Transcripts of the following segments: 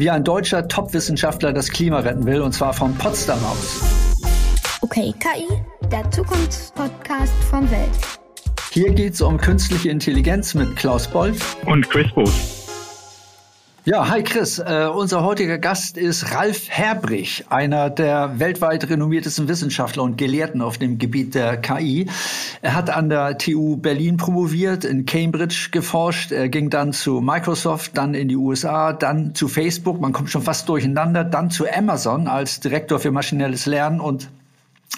wie ein deutscher Top-Wissenschaftler das Klima retten will, und zwar von Potsdam aus. Okay, KI, der Zukunftspodcast von Welt. Hier geht es um künstliche Intelligenz mit Klaus Bolf und Chris Booth. Ja, hi Chris. Äh, unser heutiger Gast ist Ralf Herbrich, einer der weltweit renommiertesten Wissenschaftler und Gelehrten auf dem Gebiet der KI. Er hat an der TU Berlin promoviert, in Cambridge geforscht, er ging dann zu Microsoft, dann in die USA, dann zu Facebook, man kommt schon fast durcheinander, dann zu Amazon als Direktor für maschinelles Lernen und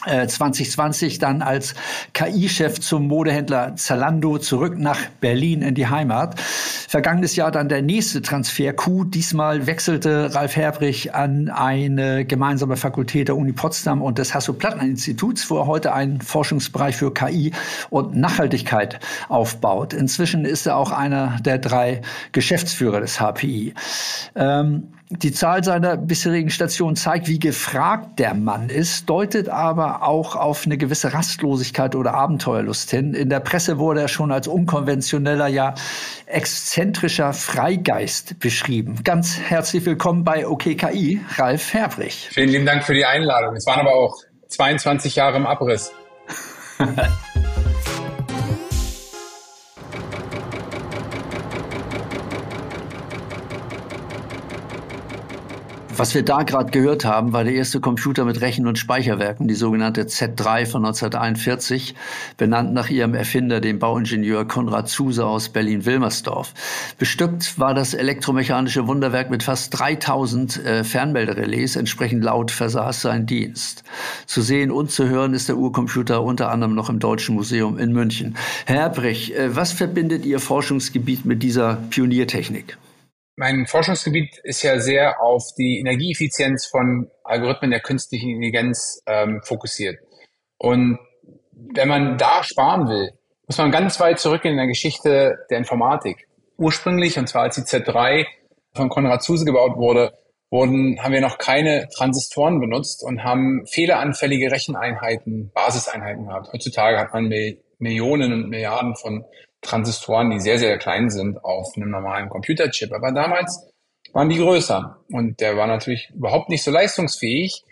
2020 äh, dann als KI-Chef zum Modehändler Zalando zurück nach Berlin in die Heimat. Vergangenes Jahr dann der nächste Transfer-Coup. Diesmal wechselte Ralf Herbrich an eine gemeinsame Fakultät der Uni Potsdam und des Hasso-Plattner-Instituts, wo er heute einen Forschungsbereich für KI und Nachhaltigkeit aufbaut. Inzwischen ist er auch einer der drei Geschäftsführer des HPI. Ähm, die Zahl seiner bisherigen Stationen zeigt, wie gefragt der Mann ist, deutet aber auch auf eine gewisse Rastlosigkeit oder Abenteuerlust hin. In der Presse wurde er schon als unkonventioneller, ja exzentrischer Freigeist beschrieben. Ganz herzlich willkommen bei OKKI, Ralf Herbrich. Vielen lieben Dank für die Einladung. Es waren aber auch 22 Jahre im Abriss. Was wir da gerade gehört haben, war der erste Computer mit Rechen- und Speicherwerken, die sogenannte Z3 von 1941, benannt nach ihrem Erfinder, dem Bauingenieur Konrad Zuse aus Berlin-Wilmersdorf. Bestückt war das elektromechanische Wunderwerk mit fast 3000 äh, Fernmelderelais, entsprechend laut versaß sein Dienst. Zu sehen und zu hören ist der Urcomputer unter anderem noch im Deutschen Museum in München. Herr Brech, äh, was verbindet Ihr Forschungsgebiet mit dieser Pioniertechnik? Mein Forschungsgebiet ist ja sehr auf die Energieeffizienz von Algorithmen der künstlichen Intelligenz ähm, fokussiert. Und wenn man da sparen will, muss man ganz weit zurück in der Geschichte der Informatik. Ursprünglich, und zwar als die Z3 von Konrad Zuse gebaut wurde, wurden, haben wir noch keine Transistoren benutzt und haben fehleranfällige Recheneinheiten, Basiseinheiten gehabt. Heutzutage hat man Millionen und Milliarden von Transistoren, die sehr, sehr klein sind auf einem normalen Computerchip. Aber damals waren die größer und der war natürlich überhaupt nicht so leistungsfähig.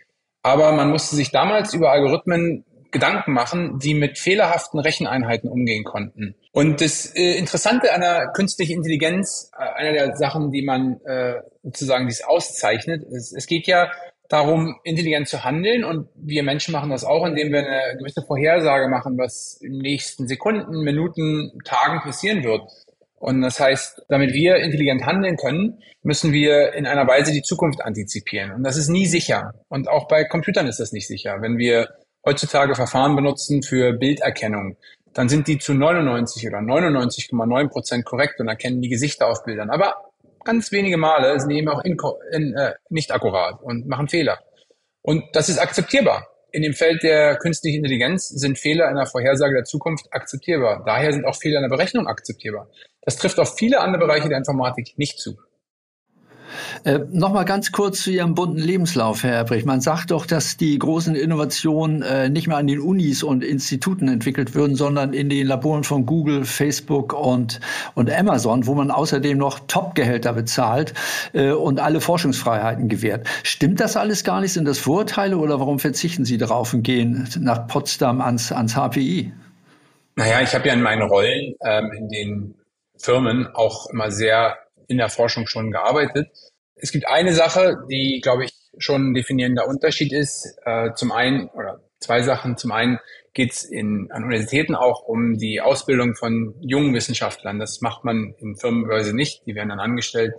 Aber man musste sich damals über Algorithmen Gedanken machen, die mit fehlerhaften Recheneinheiten umgehen konnten. Und das äh, Interessante an der künstlichen Intelligenz, äh, einer der Sachen, die man äh, sozusagen dies auszeichnet, ist, es geht ja darum, intelligent zu handeln. Und wir Menschen machen das auch, indem wir eine gewisse Vorhersage machen, was in den nächsten Sekunden, Minuten, Tagen passieren wird. Und das heißt, damit wir intelligent handeln können, müssen wir in einer Weise die Zukunft antizipieren. Und das ist nie sicher. Und auch bei Computern ist das nicht sicher. Wenn wir heutzutage Verfahren benutzen für Bilderkennung, dann sind die zu 99 oder 99,9 Prozent korrekt und erkennen die Gesichter auf Bildern. Aber ganz wenige Male sind eben auch in, in, äh, nicht akkurat und machen Fehler. Und das ist akzeptierbar. In dem Feld der künstlichen Intelligenz sind Fehler in der Vorhersage der Zukunft akzeptierbar. Daher sind auch Fehler in der Berechnung akzeptierbar. Das trifft auf viele andere Bereiche der Informatik nicht zu. Äh, Nochmal ganz kurz zu Ihrem bunten Lebenslauf, Herr Erbrich. Man sagt doch, dass die großen Innovationen äh, nicht mehr an den Unis und Instituten entwickelt würden, sondern in den Laboren von Google, Facebook und, und Amazon, wo man außerdem noch Top-Gehälter bezahlt äh, und alle Forschungsfreiheiten gewährt. Stimmt das alles gar nicht? Sind das Vorurteile oder warum verzichten Sie darauf und gehen nach Potsdam ans, ans HPI? Naja, ich habe ja in meinen Rollen ähm, in den Firmen auch immer sehr in der Forschung schon gearbeitet. Es gibt eine Sache, die, glaube ich, schon ein definierender Unterschied ist. Äh, zum einen, oder zwei Sachen. Zum einen geht es an Universitäten auch um die Ausbildung von jungen Wissenschaftlern. Das macht man in Firmenbörse nicht. Die werden dann angestellt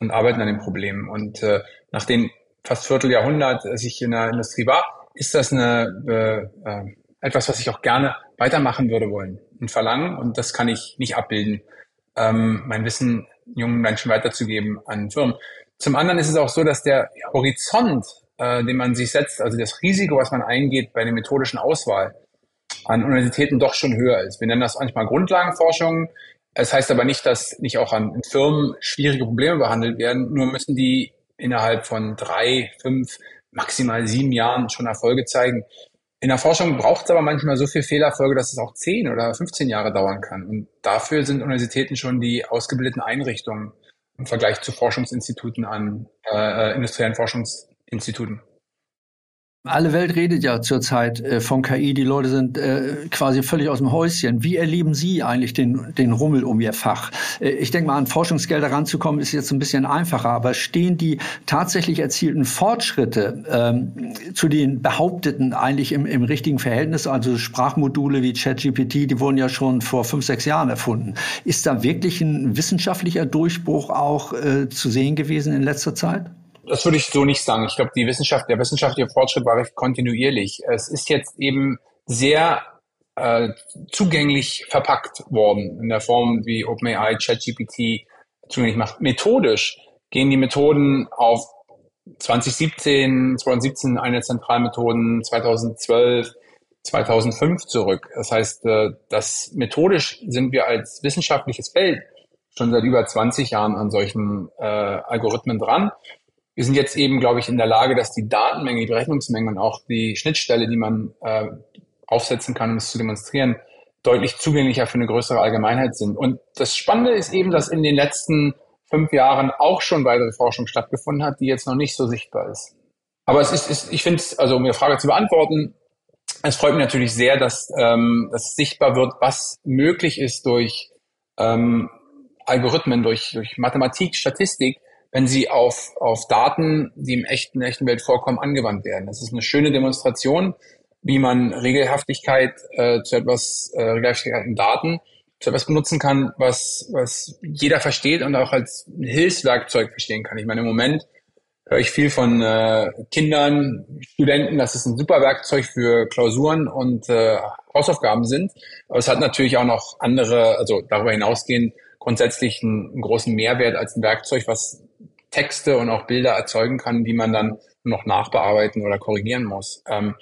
und arbeiten an den Problemen. Und äh, nach dem fast Vierteljahrhundert, dass ich in der Industrie war, ist das eine, äh, äh etwas, was ich auch gerne weitermachen würde wollen und verlangen. Und das kann ich nicht abbilden, ähm, mein Wissen jungen Menschen weiterzugeben an Firmen. Zum anderen ist es auch so, dass der Horizont, äh, den man sich setzt, also das Risiko, was man eingeht bei der methodischen Auswahl an Universitäten doch schon höher ist. Wir nennen das manchmal Grundlagenforschung. Es heißt aber nicht, dass nicht auch an Firmen schwierige Probleme behandelt werden. Nur müssen die innerhalb von drei, fünf, maximal sieben Jahren schon Erfolge zeigen. In der Forschung braucht es aber manchmal so viel Fehlerfolge, dass es auch zehn oder 15 Jahre dauern kann. Und dafür sind Universitäten schon die ausgebildeten Einrichtungen. im Vergleich zu Forschungsinstituten an äh, äh industriellen Forschungsinstituten. Alle Welt redet ja zurzeit äh, von KI. Die Leute sind äh, quasi völlig aus dem Häuschen. Wie erleben Sie eigentlich den, den Rummel um Ihr Fach? Äh, ich denke mal, an Forschungsgelder ranzukommen ist jetzt ein bisschen einfacher. Aber stehen die tatsächlich erzielten Fortschritte ähm, zu den behaupteten eigentlich im, im richtigen Verhältnis? Also Sprachmodule wie ChatGPT, die wurden ja schon vor fünf, sechs Jahren erfunden. Ist da wirklich ein wissenschaftlicher Durchbruch auch äh, zu sehen gewesen in letzter Zeit? Das würde ich so nicht sagen. Ich glaube, die Wissenschaft, der wissenschaftliche Fortschritt war recht kontinuierlich. Es ist jetzt eben sehr äh, zugänglich verpackt worden in der Form, wie OpenAI ChatGPT zugänglich macht. Methodisch gehen die Methoden auf 2017, 2017 eine Zentralmethoden, 2012, 2005 zurück. Das heißt, äh, das methodisch sind wir als wissenschaftliches Feld schon seit über 20 Jahren an solchen äh, Algorithmen dran wir sind jetzt eben, glaube ich, in der Lage, dass die Datenmenge, die Berechnungsmenge und auch die Schnittstelle, die man äh, aufsetzen kann, um es zu demonstrieren, deutlich zugänglicher für eine größere Allgemeinheit sind. Und das Spannende ist eben, dass in den letzten fünf Jahren auch schon weitere Forschung stattgefunden hat, die jetzt noch nicht so sichtbar ist. Aber es ist, ist ich finde es, also um Ihre Frage zu beantworten, es freut mich natürlich sehr, dass, ähm, dass sichtbar wird, was möglich ist durch ähm, Algorithmen, durch, durch Mathematik, Statistik, wenn sie auf, auf Daten, die im echten, echten Welt vorkommen, angewandt werden. Das ist eine schöne Demonstration, wie man Regelhaftigkeit äh, zu etwas, äh, Regelhaftigkeit in Daten zu etwas benutzen kann, was, was jeder versteht und auch als Hilfswerkzeug verstehen kann. Ich meine, im Moment höre ich viel von äh, Kindern, Studenten, dass es ein super Werkzeug für Klausuren und äh, Hausaufgaben sind. Aber es hat natürlich auch noch andere, also darüber hinausgehend grundsätzlich einen, einen großen Mehrwert als ein Werkzeug, was Texte und auch Bilder erzeugen kann, die man dann noch nachbearbeiten oder korrigieren muss. Ähm,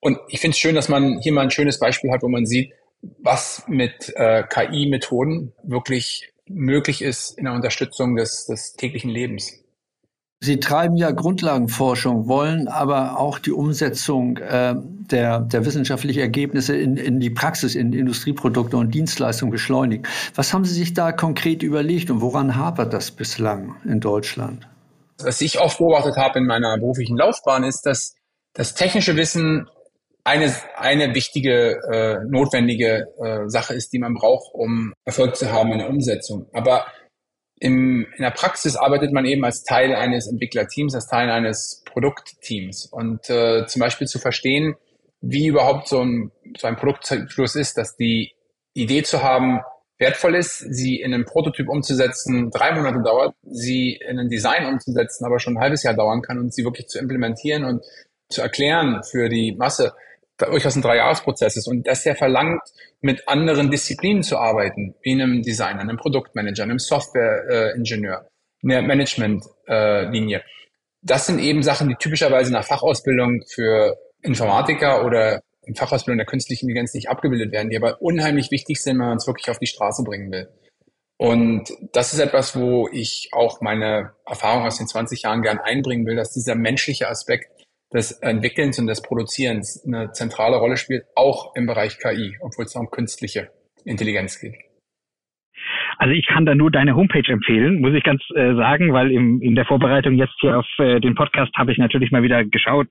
und ich finde es schön, dass man hier mal ein schönes Beispiel hat, wo man sieht, was mit äh, KI-Methoden wirklich möglich ist in der Unterstützung des, des täglichen Lebens. Sie treiben ja Grundlagenforschung, wollen aber auch die Umsetzung äh, der, der wissenschaftlichen Ergebnisse in, in die Praxis, in Industrieprodukte und Dienstleistungen beschleunigen. Was haben Sie sich da konkret überlegt und woran hapert das bislang in Deutschland? Was ich oft beobachtet habe in meiner beruflichen Laufbahn ist, dass das technische Wissen eine, eine wichtige, äh, notwendige äh, Sache ist, die man braucht, um Erfolg zu haben in der Umsetzung. Aber im, in der Praxis arbeitet man eben als Teil eines Entwicklerteams, als Teil eines Produktteams. Und äh, zum Beispiel zu verstehen, wie überhaupt so ein, so ein Produktfluss ist, dass die Idee zu haben, wertvoll ist, sie in einen Prototyp umzusetzen, drei Monate dauert, sie in ein Design umzusetzen, aber schon ein halbes Jahr dauern kann und sie wirklich zu implementieren und zu erklären für die Masse, durchaus ein Dreijahresprozess ist und dass der verlangt, mit anderen Disziplinen zu arbeiten, wie einem Designer, einem Produktmanager, einem Softwareingenieur, äh, einer Managementlinie. Äh, das sind eben Sachen, die typischerweise der Fachausbildung für Informatiker oder in Fachausbildung der künstlichen Intelligenz nicht abgebildet werden, die aber unheimlich wichtig sind, wenn man es wirklich auf die Straße bringen will. Und das ist etwas, wo ich auch meine Erfahrung aus den 20 Jahren gern einbringen will, dass dieser menschliche Aspekt des Entwickelns und des Produzierens eine zentrale Rolle spielt, auch im Bereich KI, obwohl es um künstliche Intelligenz geht. Also ich kann da nur deine Homepage empfehlen, muss ich ganz äh, sagen, weil im, in der Vorbereitung jetzt hier auf äh, den Podcast habe ich natürlich mal wieder geschaut.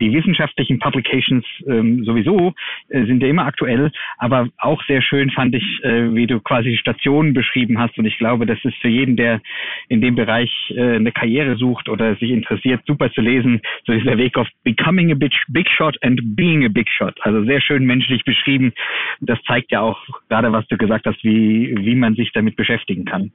Die wissenschaftlichen Publications ähm, sowieso äh, sind ja immer aktuell, aber auch sehr schön fand ich, äh, wie du quasi Stationen beschrieben hast. Und ich glaube, das ist für jeden, der in dem Bereich äh, eine Karriere sucht oder sich interessiert, super zu lesen. So dieser Weg auf Becoming a Big, big Shot and Being a Big Shot. Also sehr schön menschlich beschrieben. Das zeigt ja auch gerade, was du gesagt hast, wie, wie man sich da damit beschäftigen kann.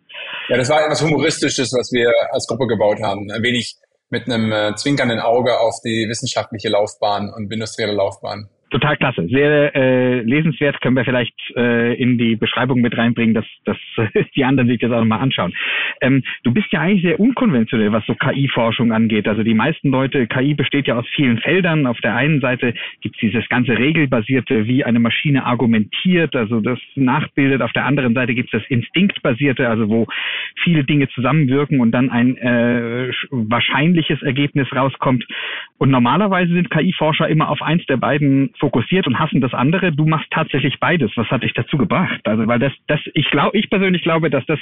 Ja, das war etwas Humoristisches, was wir als Gruppe gebaut haben. Ein wenig mit einem äh, zwinkernden Auge auf die wissenschaftliche Laufbahn und industrielle Laufbahn. Total klasse, sehr äh, lesenswert. Können wir vielleicht äh, in die Beschreibung mit reinbringen, dass, dass die anderen sich das auch nochmal anschauen. Ähm, du bist ja eigentlich sehr unkonventionell, was so KI-Forschung angeht. Also die meisten Leute, KI besteht ja aus vielen Feldern. Auf der einen Seite gibt es dieses ganze regelbasierte, wie eine Maschine argumentiert, also das nachbildet. Auf der anderen Seite gibt es das instinktbasierte, also wo viele Dinge zusammenwirken und dann ein äh, wahrscheinliches Ergebnis rauskommt. Und normalerweise sind KI-Forscher immer auf eins der beiden fokussiert und hassen das andere. Du machst tatsächlich beides. Was hat dich dazu gebracht? Also, weil das, das, ich glaube, ich persönlich glaube, dass das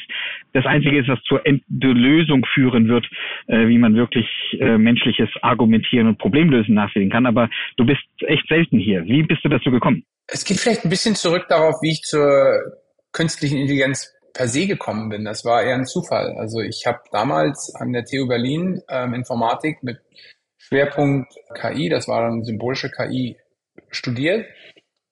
das Einzige ist, was zur Lösung führen wird, äh, wie man wirklich äh, menschliches Argumentieren und Problemlösen nachsehen kann. Aber du bist echt selten hier. Wie bist du dazu gekommen? Es geht vielleicht ein bisschen zurück darauf, wie ich zur künstlichen Intelligenz per se gekommen bin. Das war eher ein Zufall. Also ich habe damals an der TU Berlin ähm, Informatik mit Schwerpunkt KI, das war dann symbolische KI, studiert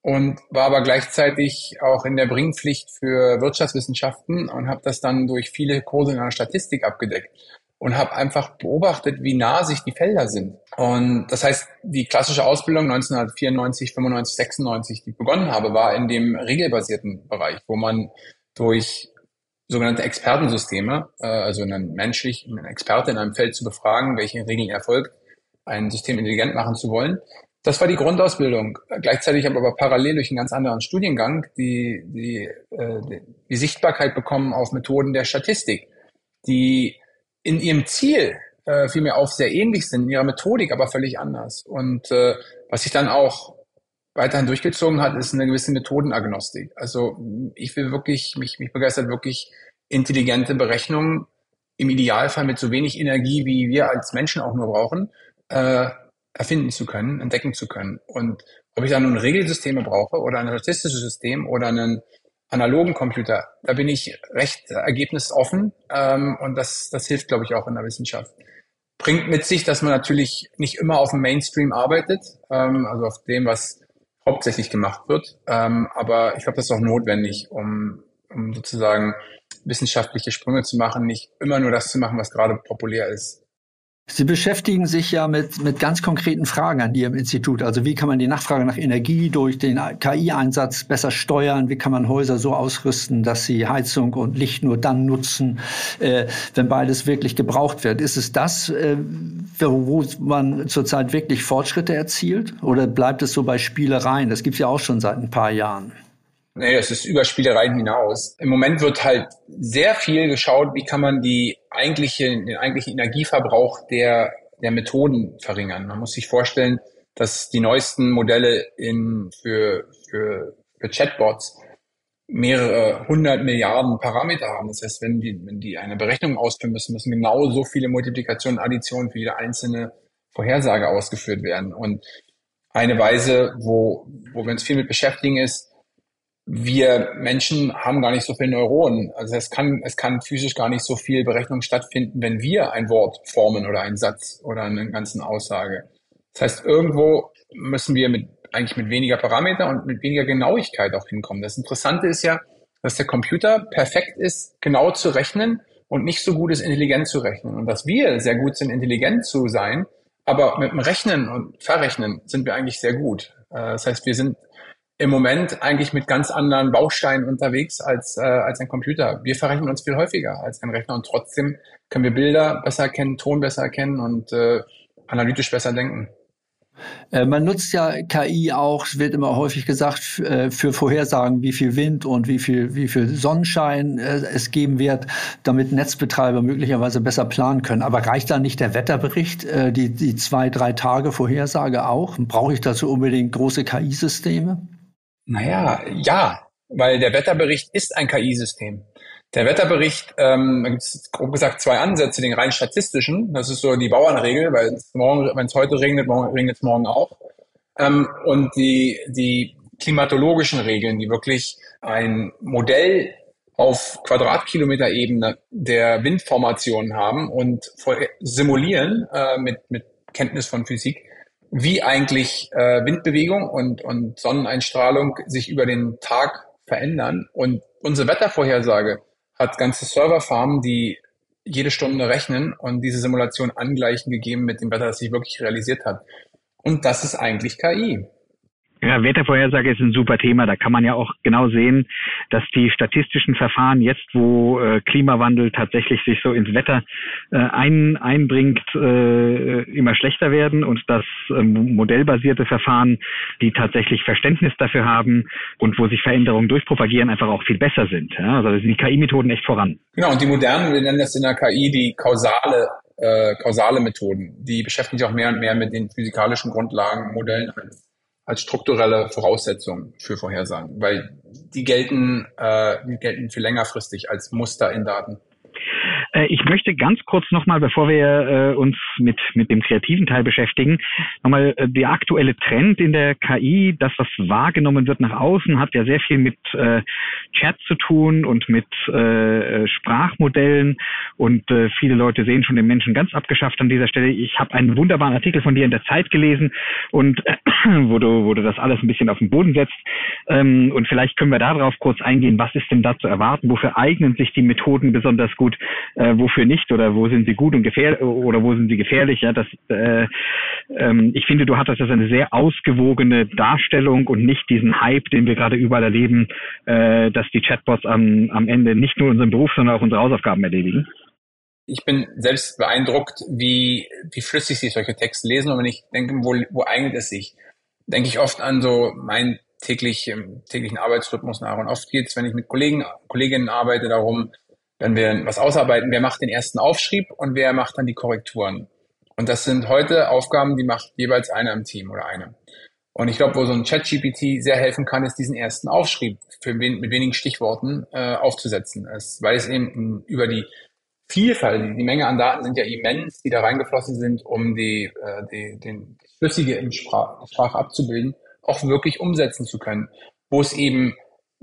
und war aber gleichzeitig auch in der Bringpflicht für Wirtschaftswissenschaften und habe das dann durch viele Kurse in der Statistik abgedeckt und habe einfach beobachtet, wie nah sich die Felder sind. Und das heißt, die klassische Ausbildung 1994, 95, 96, die ich begonnen habe, war in dem regelbasierten Bereich, wo man durch sogenannte Expertensysteme, äh, also einen menschlich, einen Experte in einem Feld zu befragen, welche Regeln er folgt, ein System intelligent machen zu wollen. Das war die Grundausbildung. Gleichzeitig habe ich aber parallel durch einen ganz anderen Studiengang die, die, äh, die Sichtbarkeit bekommen auf Methoden der Statistik, die in ihrem Ziel äh, vielmehr auf sehr ähnlich sind, in ihrer Methodik aber völlig anders. Und äh, was sich dann auch weiterhin durchgezogen hat, ist eine gewisse Methodenagnostik. Also ich will wirklich, mich, mich begeistert wirklich intelligente Berechnungen, im Idealfall mit so wenig Energie, wie wir als Menschen auch nur brauchen, äh, erfinden zu können, entdecken zu können. Und ob ich da nun Regelsysteme brauche oder ein statistisches System oder einen analogen Computer, da bin ich recht ergebnisoffen ähm, und das, das hilft, glaube ich, auch in der Wissenschaft. Bringt mit sich, dass man natürlich nicht immer auf dem Mainstream arbeitet, ähm, also auf dem, was hauptsächlich gemacht wird. Ähm, aber ich glaube, das ist auch notwendig, um, um sozusagen wissenschaftliche Sprünge zu machen, nicht immer nur das zu machen, was gerade populär ist. Sie beschäftigen sich ja mit, mit ganz konkreten Fragen an Ihrem Institut. Also wie kann man die Nachfrage nach Energie durch den KI-Einsatz besser steuern? Wie kann man Häuser so ausrüsten, dass sie Heizung und Licht nur dann nutzen, äh, wenn beides wirklich gebraucht wird? Ist es das, äh, wo man zurzeit wirklich Fortschritte erzielt? Oder bleibt es so bei Spielereien? Das gibt es ja auch schon seit ein paar Jahren. Nee, das ist über Spielereien hinaus. Im Moment wird halt sehr viel geschaut, wie kann man die eigentliche, den eigentlichen Energieverbrauch der, der Methoden verringern. Man muss sich vorstellen, dass die neuesten Modelle in, für, für, für Chatbots mehrere hundert Milliarden Parameter haben. Das heißt, wenn die, wenn die eine Berechnung ausführen müssen, müssen genau so viele Multiplikationen, Additionen für jede einzelne Vorhersage ausgeführt werden. Und eine Weise, wo, wo wir uns viel mit beschäftigen, ist, wir Menschen haben gar nicht so viele Neuronen. Also es kann, es kann physisch gar nicht so viel Berechnung stattfinden, wenn wir ein Wort formen oder einen Satz oder eine ganzen Aussage. Das heißt, irgendwo müssen wir mit, eigentlich mit weniger Parameter und mit weniger Genauigkeit auch hinkommen. Das Interessante ist ja, dass der Computer perfekt ist, genau zu rechnen und nicht so gut ist, intelligent zu rechnen. Und dass wir sehr gut sind, intelligent zu sein, aber mit dem Rechnen und Verrechnen sind wir eigentlich sehr gut. Äh, das heißt, wir sind im Moment eigentlich mit ganz anderen Bausteinen unterwegs als, äh, als ein Computer. Wir verrechnen uns viel häufiger als ein Rechner und trotzdem können wir Bilder besser erkennen, Ton besser erkennen und äh, analytisch besser denken. Äh, man nutzt ja KI auch, wird immer häufig gesagt, äh, für Vorhersagen, wie viel Wind und wie viel, wie viel Sonnenschein äh, es geben wird, damit Netzbetreiber möglicherweise besser planen können. Aber reicht da nicht der Wetterbericht, die, die zwei, drei Tage Vorhersage auch? Brauche ich dazu unbedingt große KI-Systeme? Naja, ja, weil der Wetterbericht ist ein KI-System. Der Wetterbericht, ähm, da gibt es grob gesagt zwei Ansätze, den rein statistischen, das ist so die Bauernregel, weil wenn es heute regnet, regnet es morgen auch. Ähm, und die, die klimatologischen Regeln, die wirklich ein Modell auf Quadratkilometer-Ebene der Windformation haben und simulieren äh, mit, mit Kenntnis von Physik, wie eigentlich äh, Windbewegung und, und Sonneneinstrahlung sich über den Tag verändern. Und unsere Wettervorhersage hat ganze Serverfarmen, die jede Stunde rechnen und diese Simulation angleichen gegeben mit dem Wetter, das sich wirklich realisiert hat. Und das ist eigentlich KI. Ja, Wettervorhersage ist ein super Thema. Da kann man ja auch genau sehen, dass die statistischen Verfahren jetzt, wo äh, Klimawandel tatsächlich sich so ins Wetter äh, ein, einbringt, äh, immer schlechter werden und dass ähm, modellbasierte Verfahren, die tatsächlich Verständnis dafür haben und wo sich Veränderungen durchpropagieren, einfach auch viel besser sind. Ja? Also sind die KI-Methoden echt voran. Genau, und die modernen, wir nennen das in der KI die kausale äh, kausale Methoden. Die beschäftigen sich auch mehr und mehr mit den physikalischen Grundlagen, Modellen als strukturelle Voraussetzung für Vorhersagen, weil die gelten, äh, die gelten für längerfristig als Muster in Daten. Äh, ich möchte ganz kurz nochmal, bevor wir äh, uns mit, mit dem kreativen Teil beschäftigen, nochmal äh, der aktuelle Trend in der KI, das, was wahrgenommen wird nach außen, hat ja sehr viel mit Chat zu tun und mit Sprachmodellen. Und viele Leute sehen schon den Menschen ganz abgeschafft an dieser Stelle. Ich habe einen wunderbaren Artikel von dir in der Zeit gelesen und wo, du, wo du das alles ein bisschen auf den Boden setzt. Ähm, und vielleicht können wir darauf kurz eingehen, was ist denn da zu erwarten, wofür eignen sich die Methoden besonders gut, äh, wofür nicht oder wo sind sie gut und gefährlich oder wo sind sie gefährlich. Ja, das, äh, ähm, ich finde, du hattest das eine sehr ausgewogene Darstellung und nicht diesen Hype, den wir gerade überall erleben, äh, dass die Chatbots am, am Ende nicht nur unseren Beruf, sondern auch unsere Hausaufgaben erledigen. Ich bin selbst beeindruckt, wie, wie flüssig sich solche Texte lesen und wenn ich denke, wo, wo eignet es sich, denke ich oft an so mein täglich, täglichen Arbeitsrhythmus nach. Und oft geht es, wenn ich mit Kollegen, Kolleginnen arbeite, darum, wenn wir was ausarbeiten, wer macht den ersten Aufschrieb und wer macht dann die Korrekturen. Und das sind heute Aufgaben, die macht jeweils einer im Team oder eine. Und ich glaube, wo so ein Chat-GPT sehr helfen kann, ist diesen ersten Aufschrieb für wen, mit wenigen Stichworten äh, aufzusetzen. Es, weil es eben über die Vielfalt, die Menge an Daten sind ja immens, die da reingeflossen sind, um die, äh, die, den Flüssige in Sprach, Sprache abzubilden, auch wirklich umsetzen zu können. Wo es eben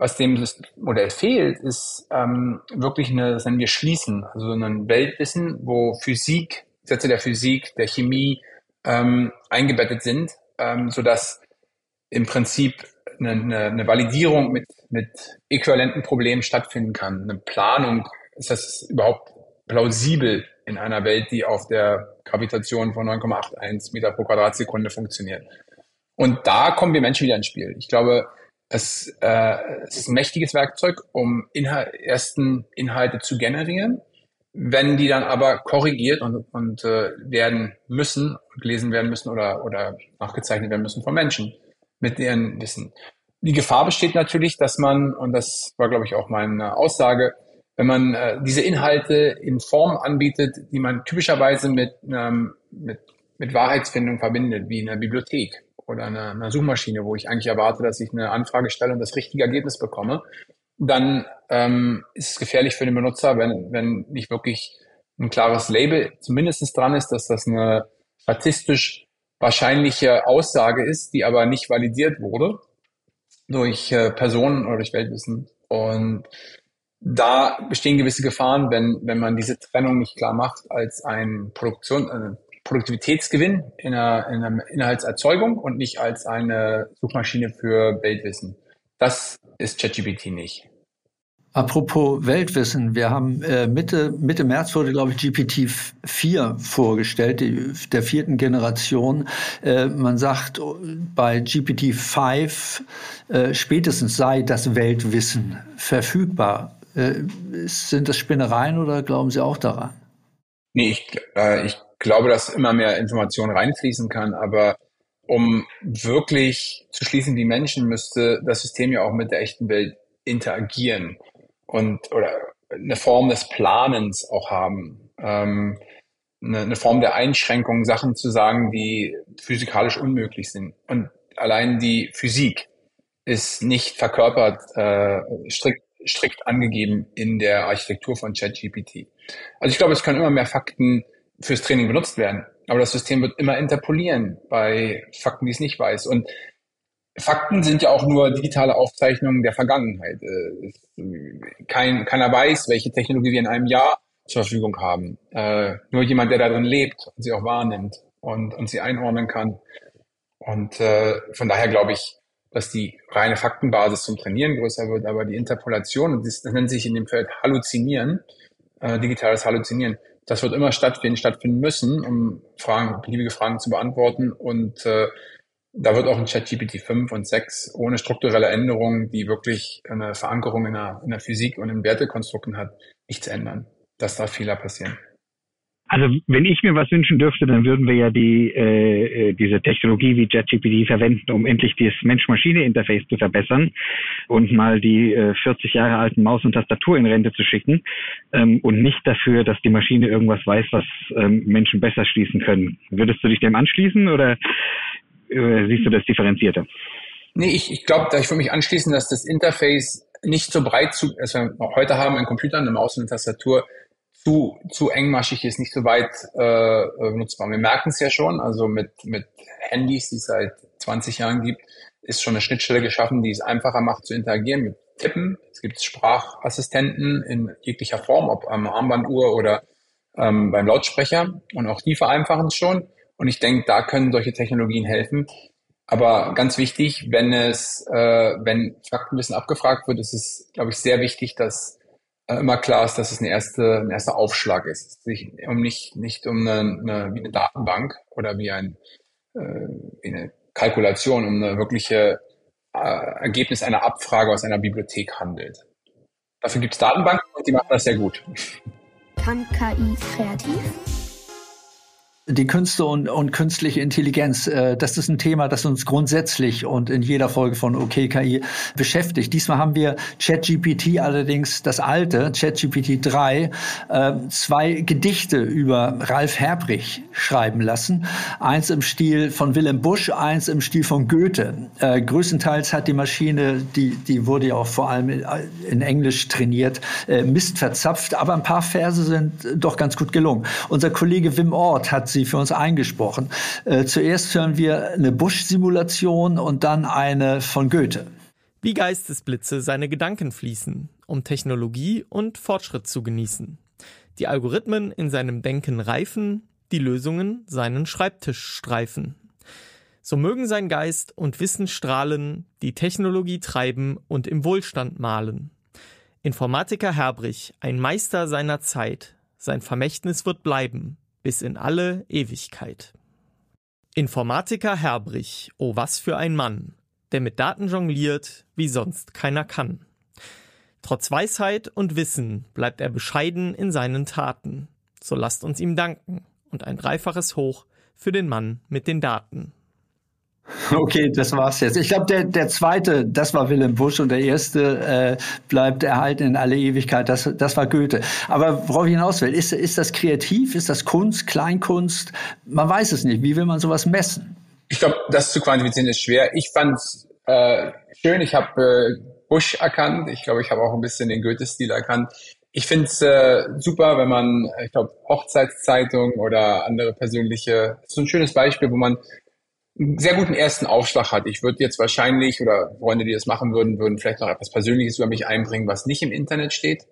was dem Modell fehlt, ist ähm, wirklich eine, das nennen wir Schließen, also ein Weltwissen, wo Physik, Sätze der Physik, der Chemie ähm, eingebettet sind, ähm, sodass im Prinzip eine, eine, eine Validierung mit, mit äquivalenten Problemen stattfinden kann. Eine Planung, ist das überhaupt plausibel in einer Welt, die auf der Gravitation von 9,81 Meter pro Quadratsekunde funktioniert. Und da kommen wir Menschen wieder ins Spiel. Ich glaube, es, äh, es ist ein mächtiges Werkzeug, um Inhal ersten Inhalte zu generieren. Wenn die dann aber korrigiert und, und äh, werden müssen, gelesen werden müssen oder, oder nachgezeichnet werden müssen von Menschen mit deren Wissen. Die Gefahr besteht natürlich, dass man, und das war, glaube ich, auch meine Aussage, wenn man äh, diese Inhalte in Form anbietet, die man typischerweise mit, ähm, mit, mit Wahrheitsfindung verbindet, wie in der Bibliothek oder einer, einer Suchmaschine, wo ich eigentlich erwarte, dass ich eine Anfrage stelle und das richtige Ergebnis bekomme, dann ähm, ist es gefährlich für den Benutzer, wenn, wenn nicht wirklich ein klares Label zumindest dran ist, dass das eine statistisch wahrscheinliche Aussage ist, die aber nicht validiert wurde durch äh, Personen oder durch Weltwissen. Und da bestehen gewisse Gefahren, wenn, wenn man diese Trennung nicht klar macht als ein Produktion, äh, Produktivitätsgewinn in einer, in einer Inhaltserzeugung und nicht als eine Suchmaschine für Weltwissen. Das ist ChatGPT nicht. Apropos Weltwissen, wir haben äh, Mitte, Mitte März wurde, glaube ich, GPT-4 vorgestellt, die, der vierten Generation. Äh, man sagt, bei GPT-5 äh, spätestens sei das Weltwissen verfügbar. Äh, sind das Spinnereien oder glauben Sie auch daran? Nee, ich, äh, ich glaube, dass immer mehr Information reinfließen kann, aber um wirklich zu schließen, die Menschen müsste das System ja auch mit der echten Welt interagieren und oder eine Form des Planens auch haben. Ähm, eine, eine Form der Einschränkung, Sachen zu sagen, die physikalisch unmöglich sind. Und allein die Physik ist nicht verkörpert, äh, strikt, strikt angegeben in der Architektur von ChatGPT. Also ich glaube, es können immer mehr Fakten fürs Training benutzt werden. Aber das System wird immer interpolieren bei Fakten, die es nicht weiß. Und Fakten sind ja auch nur digitale Aufzeichnungen der Vergangenheit. Äh, kein, keiner weiß, welche Technologie wir in einem Jahr zur Verfügung haben. Äh, nur jemand, der darin lebt und sie auch wahrnimmt und, und sie einordnen kann. Und äh, von daher glaube ich, dass die reine Faktenbasis zum Trainieren größer wird, aber die Interpolation, das, nennt sich in dem Feld Halluzinieren, digitales Halluzinieren, das wird immer stattfinden, stattfinden müssen, um Fragen, beliebige Fragen zu beantworten. Und äh, da wird auch in ChatGPT 5 und 6 ohne strukturelle Änderungen, die wirklich eine Verankerung in der, in der Physik und in Wertekonstrukten hat, nichts ändern. Dass da Fehler passieren. Also wenn ich mir was wünschen dürfte, dann würden wir ja die äh, äh diese Technologie wie JetGPT verwenden, um endlich das Mensch-Maschine-Interface zu verbessern und mal die äh, 40 Jahre alten Maus und Tastatur in Rente zu schicken ähm, und nicht dafür, dass die Maschine irgendwas weiß, was ähm, Menschen besser schließen können. Würdest du dich dem anschließen oder äh, siehst du das differenzierter? Nee, ich, ich glaube, da ich für mich anschließen, dass das Interface nicht so breit zu, als wir heute haben in Computern, eine Maus und eine Tastatur, zu, zu engmaschig ist, nicht so weit äh, benutzbar. Wir merken es ja schon, also mit, mit Handys, die es seit 20 Jahren gibt, ist schon eine Schnittstelle geschaffen, die es einfacher macht zu interagieren mit Tippen. Es gibt Sprachassistenten in jeglicher Form, ob am Armbanduhr oder ähm, beim Lautsprecher. Und auch die vereinfachen es schon. Und ich denke, da können solche Technologien helfen. Aber ganz wichtig, wenn es, äh, wenn Faktenwissen abgefragt wird, ist es, glaube ich, sehr wichtig, dass äh, immer klar ist, dass es eine erste, ein erster Aufschlag ist. Sich um nicht, nicht um eine, eine, wie eine Datenbank oder wie ein, äh, wie eine Kalkulation, um eine wirkliche äh, Ergebnis einer Abfrage aus einer Bibliothek handelt. Dafür gibt es Datenbanken und die machen das sehr gut. Kann KI kreativ? Die Künste und, und künstliche Intelligenz, äh, das ist ein Thema, das uns grundsätzlich und in jeder Folge von OKKI beschäftigt. Diesmal haben wir ChatGPT allerdings das alte, ChatGPT 3, äh, zwei Gedichte über Ralf Herbrich schreiben lassen. Eins im Stil von Willem Busch, eins im Stil von Goethe. Äh, größtenteils hat die Maschine, die, die wurde ja auch vor allem in Englisch trainiert, äh, Mist verzapft, aber ein paar Verse sind doch ganz gut gelungen. Unser Kollege Wim Ort hat sie für uns eingesprochen. Äh, zuerst hören wir eine Bush-Simulation und dann eine von Goethe. Wie Geistesblitze seine Gedanken fließen, um Technologie und Fortschritt zu genießen. Die Algorithmen in seinem Denken reifen, die Lösungen seinen Schreibtisch streifen. So mögen sein Geist und Wissen strahlen, die Technologie treiben und im Wohlstand malen. Informatiker Herbrich, ein Meister seiner Zeit, sein Vermächtnis wird bleiben, bis in alle Ewigkeit. Informatiker Herbrich, oh was für ein Mann, der mit Daten jongliert, wie sonst keiner kann. Trotz Weisheit und Wissen bleibt er bescheiden in seinen Taten. So lasst uns ihm danken und ein dreifaches Hoch für den Mann mit den Daten. Okay, das war's jetzt. Ich glaube, der, der zweite, das war Willem Busch und der erste äh, bleibt erhalten in alle Ewigkeit. Das, das war Goethe. Aber worauf ich hinaus will, ist, ist das kreativ? Ist das Kunst, Kleinkunst? Man weiß es nicht. Wie will man sowas messen? Ich glaube, das zu quantifizieren ist schwer. Ich fand äh, schön. Ich habe äh, Busch erkannt. Ich glaube, ich habe auch ein bisschen den Goethe-Stil erkannt. Ich finde es äh, super, wenn man, ich glaube, Hochzeitszeitung oder andere persönliche, so ein schönes Beispiel, wo man einen sehr guten ersten Aufschlag hat. Ich würde jetzt wahrscheinlich, oder Freunde, die das machen würden, würden vielleicht noch etwas Persönliches über mich einbringen, was nicht im Internet steht.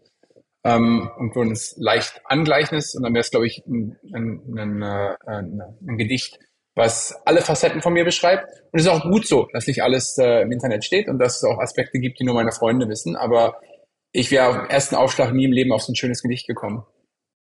Ähm, und würden es leicht angleichen. Und dann wäre es, glaube ich, ein, ein, ein, äh, ein, ein Gedicht, was alle Facetten von mir beschreibt. Und es ist auch gut so, dass nicht alles äh, im Internet steht und dass es auch Aspekte gibt, die nur meine Freunde wissen. Aber ich wäre auf den ersten Aufschlag nie im Leben auf so ein schönes Gedicht gekommen.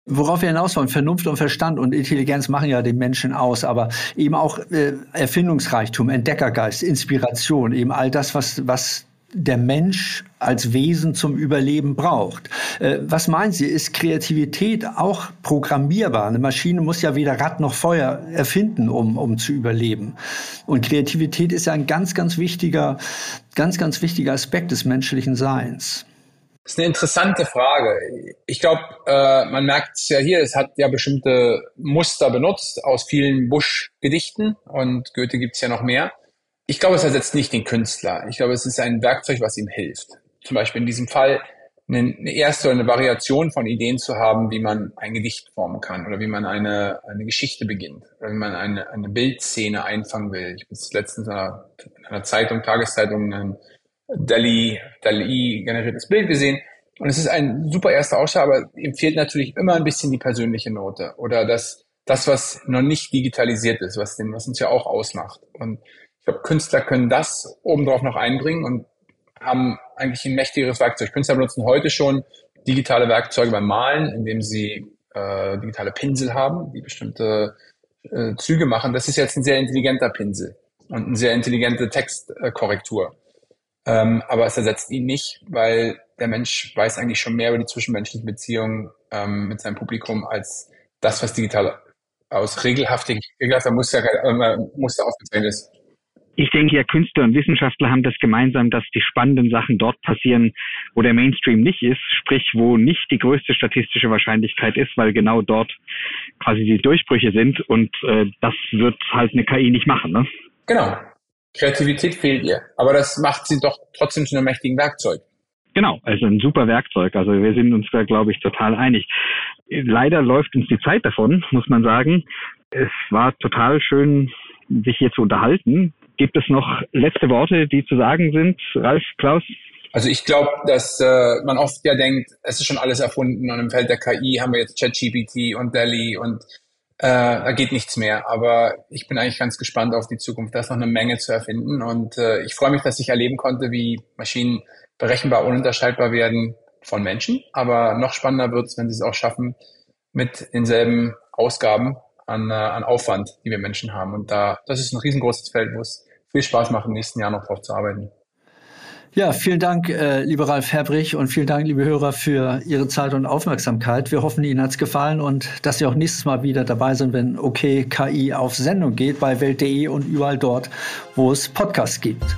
Worauf wir hinaus wollen, Vernunft und Verstand und Intelligenz machen ja den Menschen aus, aber eben auch äh, Erfindungsreichtum, Entdeckergeist, Inspiration, eben all das, was, was der Mensch als Wesen zum Überleben braucht. Äh, was meinen Sie, ist Kreativität auch programmierbar? Eine Maschine muss ja weder Rad noch Feuer erfinden, um, um zu überleben. Und Kreativität ist ja ein ganz, ganz wichtiger, ganz, ganz wichtiger Aspekt des menschlichen Seins. Das ist eine interessante Frage. Ich glaube, äh, man merkt es ja hier, es hat ja bestimmte Muster benutzt aus vielen Busch-Gedichten und Goethe gibt es ja noch mehr. Ich glaube, es ersetzt nicht den Künstler. Ich glaube, es ist ein Werkzeug, was ihm hilft. Zum Beispiel in diesem Fall eine, eine erste oder eine Variation von Ideen zu haben, wie man ein Gedicht formen kann oder wie man eine, eine Geschichte beginnt oder wie man eine, eine Bildszene einfangen will. Ich habe letztens in einer, in einer Zeitung, Tageszeitung, einen DALI, DALI generiertes Bild gesehen. Und es ist ein super erster Ausschlag, aber ihm fehlt natürlich immer ein bisschen die persönliche Note oder das, das, was noch nicht digitalisiert ist, was, den, was uns ja auch ausmacht. Und ich glaube, Künstler können das obendrauf noch einbringen und haben eigentlich ein mächtigeres Werkzeug. Künstler benutzen heute schon digitale Werkzeuge beim Malen, indem sie äh, digitale Pinsel haben, die bestimmte äh, Züge machen. Das ist jetzt ein sehr intelligenter Pinsel und eine sehr intelligente Textkorrektur. Ähm, aber es ersetzt ihn nicht, weil der Mensch weiß eigentlich schon mehr über die zwischenmenschlichen Beziehungen ähm, mit seinem Publikum als das, was digital aus regelhaftig, regelhafter Muster, äh, Muster aufgezeichnet ist. Ich denke ja, Künstler und Wissenschaftler haben das gemeinsam, dass die spannenden Sachen dort passieren, wo der Mainstream nicht ist, sprich, wo nicht die größte statistische Wahrscheinlichkeit ist, weil genau dort quasi die Durchbrüche sind und äh, das wird halt eine KI nicht machen. Ne? Genau. Kreativität fehlt ihr. Aber das macht sie doch trotzdem zu einem mächtigen Werkzeug. Genau, also ein super Werkzeug. Also wir sind uns da, glaube ich, total einig. Leider läuft uns die Zeit davon, muss man sagen. Es war total schön, sich hier zu unterhalten. Gibt es noch letzte Worte, die zu sagen sind, Ralf, Klaus? Also ich glaube, dass äh, man oft ja denkt, es ist schon alles erfunden und im Feld der KI haben wir jetzt ChatGPT und DALI und äh, da geht nichts mehr. Aber ich bin eigentlich ganz gespannt auf die Zukunft. Da ist noch eine Menge zu erfinden und äh, ich freue mich, dass ich erleben konnte, wie Maschinen berechenbar, ununterscheidbar werden von Menschen. Aber noch spannender wird es, wenn sie es auch schaffen, mit denselben Ausgaben an, äh, an Aufwand, die wir Menschen haben. Und da, das ist ein riesengroßes Feld, wo es viel Spaß macht, im nächsten Jahr noch drauf zu arbeiten. Ja, vielen Dank, äh, lieber Ralf Herbrich und vielen Dank, liebe Hörer, für Ihre Zeit und Aufmerksamkeit. Wir hoffen, Ihnen hat's gefallen und dass Sie auch nächstes Mal wieder dabei sind, wenn OK KI auf Sendung geht bei Welt.de und überall dort, wo es Podcasts gibt.